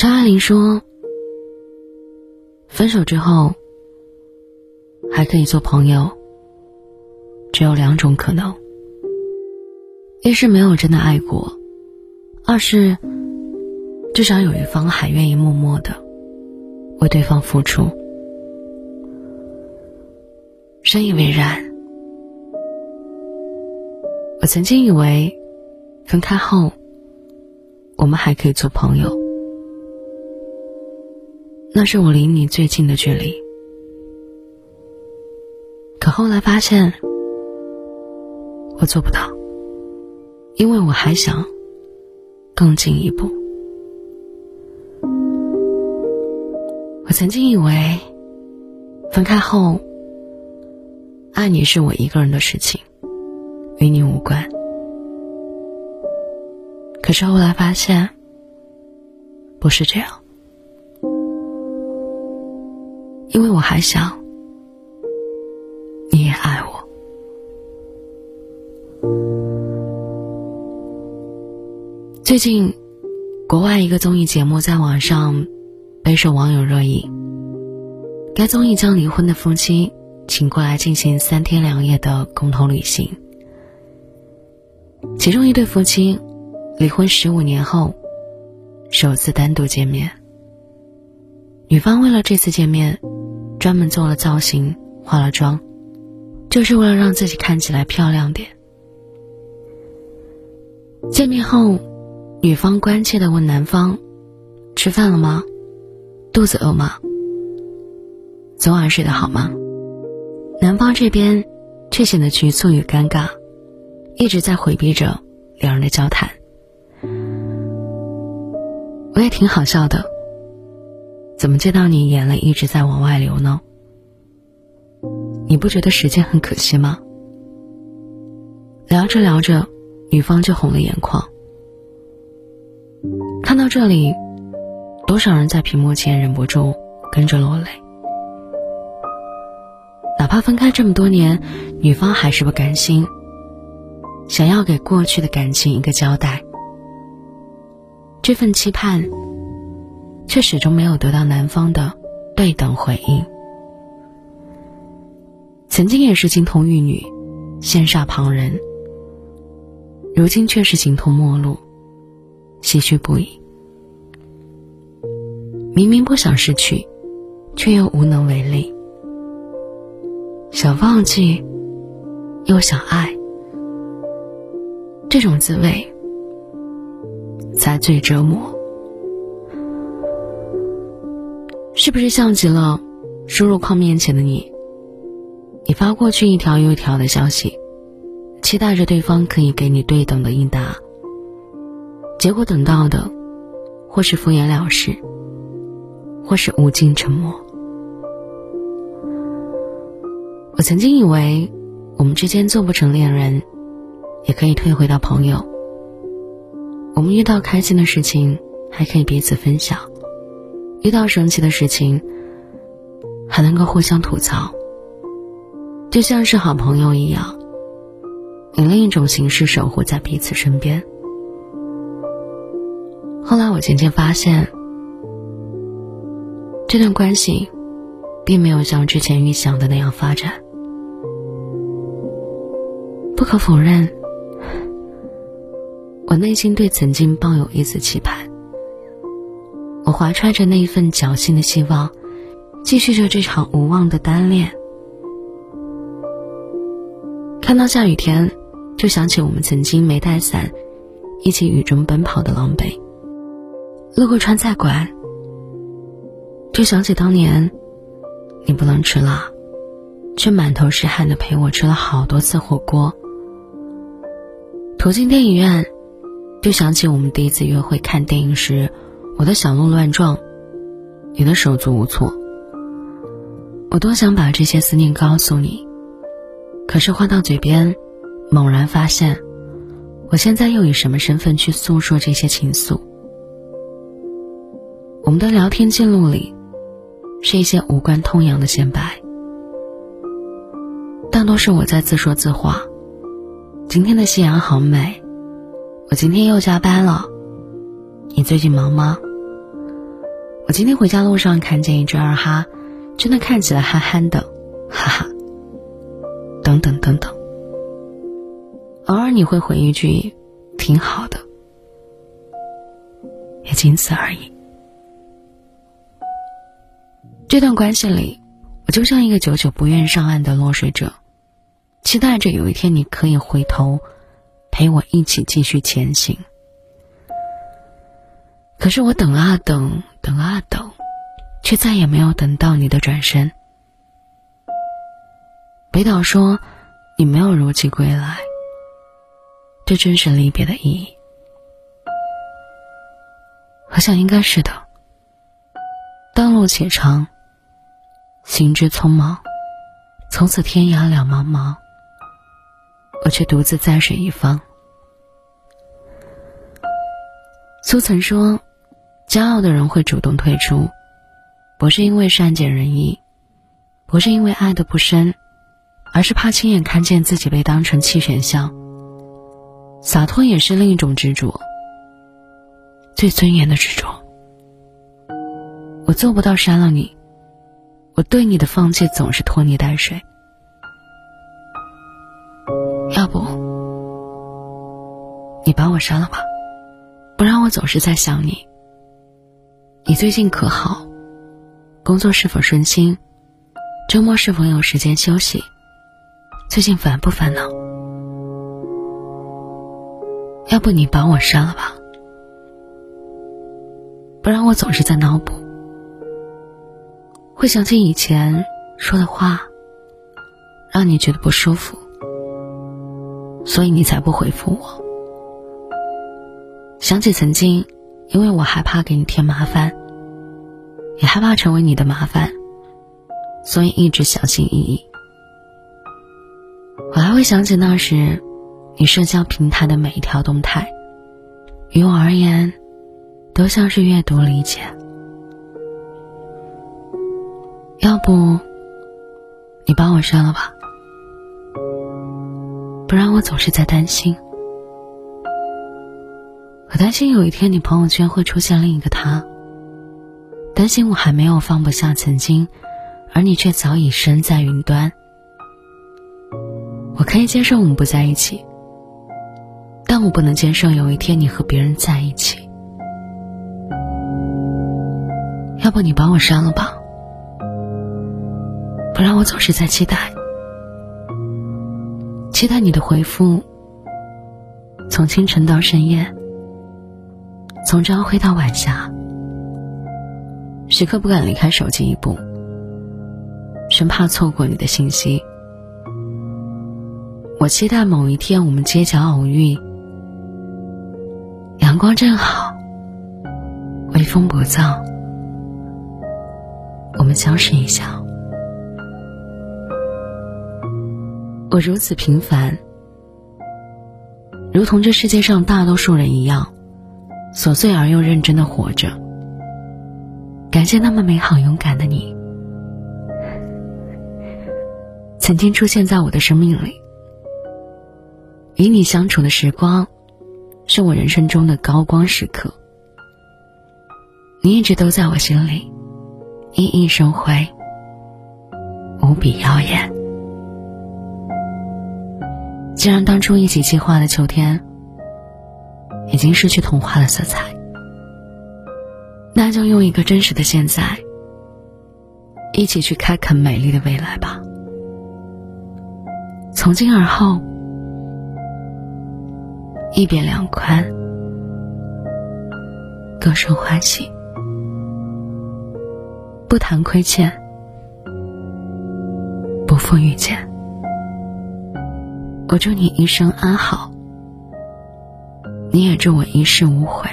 张爱玲说：“分手之后还可以做朋友，只有两种可能：一是没有真的爱过，二是至少有一方还愿意默默的为对方付出。”深以为然。我曾经以为，分开后我们还可以做朋友，那是我离你最近的距离。可后来发现，我做不到，因为我还想更进一步。我曾经以为，分开后。爱你是我一个人的事情，与你无关。可是后来发现，不是这样，因为我还想，你也爱我。最近，国外一个综艺节目在网上备受网友热议。该综艺将离婚的夫妻。请过来进行三天两夜的共同旅行。其中一对夫妻离婚十五年后，首次单独见面。女方为了这次见面，专门做了造型、化了妆，就是为了让自己看起来漂亮点。见面后，女方关切的问男方：“吃饭了吗？肚子饿吗？昨晚睡得好吗？”男方这边却显得局促与尴尬，一直在回避着两人的交谈。我也挺好笑的，怎么见到你眼泪一直在往外流呢？你不觉得时间很可惜吗？聊着聊着，女方就红了眼眶。看到这里，多少人在屏幕前忍不住跟着落泪。哪怕分开这么多年，女方还是不甘心，想要给过去的感情一个交代。这份期盼，却始终没有得到男方的对等回应。曾经也是金童玉女，羡煞旁人，如今却是形同陌路，唏嘘不已。明明不想失去，却又无能为力。想忘记，又想爱，这种滋味才最折磨。是不是像极了输入框面前的你？你发过去一条又一条的消息，期待着对方可以给你对等的应答，结果等到的，或是敷衍了事，或是无尽沉默。我曾经以为，我们之间做不成恋人，也可以退回到朋友。我们遇到开心的事情，还可以彼此分享；遇到生气的事情，还能够互相吐槽，就像是好朋友一样，以另一种形式守护在彼此身边。后来我渐渐发现，这段关系，并没有像之前预想的那样发展。不可否认，我内心对曾经抱有一丝期盼。我怀揣着那一份侥幸的希望，继续着这场无望的单恋。看到下雨天，就想起我们曾经没带伞，一起雨中奔跑的狼狈；路过川菜馆，就想起当年你不能吃辣，却满头是汗的陪我吃了好多次火锅。途经电影院，就想起我们第一次约会看电影时，我的小鹿乱撞，你的手足无措。我多想把这些思念告诉你，可是话到嘴边，猛然发现，我现在又以什么身份去诉说这些情愫？我们的聊天记录里，是一些无关痛痒的显摆，大多是我在自说自话。今天的夕阳好美，我今天又加班了。你最近忙吗？我今天回家路上看见一只二哈，真的看起来憨憨的，哈哈。等等等等，偶尔你会回一句“挺好的”，也仅此而已。这段关系里，我就像一个久久不愿上岸的落水者，期待着有一天你可以回头，陪我一起继续前行。可是我等啊等，等啊等，却再也没有等到你的转身。北岛说：“你没有如期归来，这正是离别的意义。”我想应该是的。道路且长，行之匆忙，从此天涯两茫茫，我却独自在水一方。苏曾说。骄傲的人会主动退出，不是因为善解人意，不是因为爱的不深，而是怕亲眼看见自己被当成弃选项。洒脱也是另一种执着，最尊严的执着。我做不到删了你，我对你的放弃总是拖泥带水。要不，你把我删了吧，不然我总是在想你。最近可好？工作是否顺心？周末是否有时间休息？最近烦不烦恼？要不你把我删了吧，不然我总是在脑补，会想起以前说的话，让你觉得不舒服，所以你才不回复我。想起曾经，因为我害怕给你添麻烦。也害怕成为你的麻烦，所以一直小心翼翼。我还会想起那时，你社交平台的每一条动态，于我而言，都像是阅读理解。要不，你帮我删了吧，不然我总是在担心。我担心有一天你朋友圈会出现另一个他。担心我还没有放不下曾经，而你却早已身在云端。我可以接受我们不在一起，但我不能接受有一天你和别人在一起。要不你把我删了吧，不然我总是在期待，期待你的回复。从清晨到深夜，从朝晖到晚霞。时刻不敢离开手机一步，生怕错过你的信息。我期待某一天我们街角偶遇，阳光正好，微风不燥，我们相视一笑。我如此平凡，如同这世界上大多数人一样，琐碎而又认真的活着。感谢那么美好勇敢的你，曾经出现在我的生命里。与你相处的时光，是我人生中的高光时刻。你一直都在我心里，熠熠生辉，无比耀眼。既然当初一起计划的秋天，已经失去童话的色彩。那就用一个真实的现在，一起去开垦美丽的未来吧。从今而后，一别两宽，各生欢喜，不谈亏欠，不负遇见。我祝你一生安好，你也祝我一世无悔。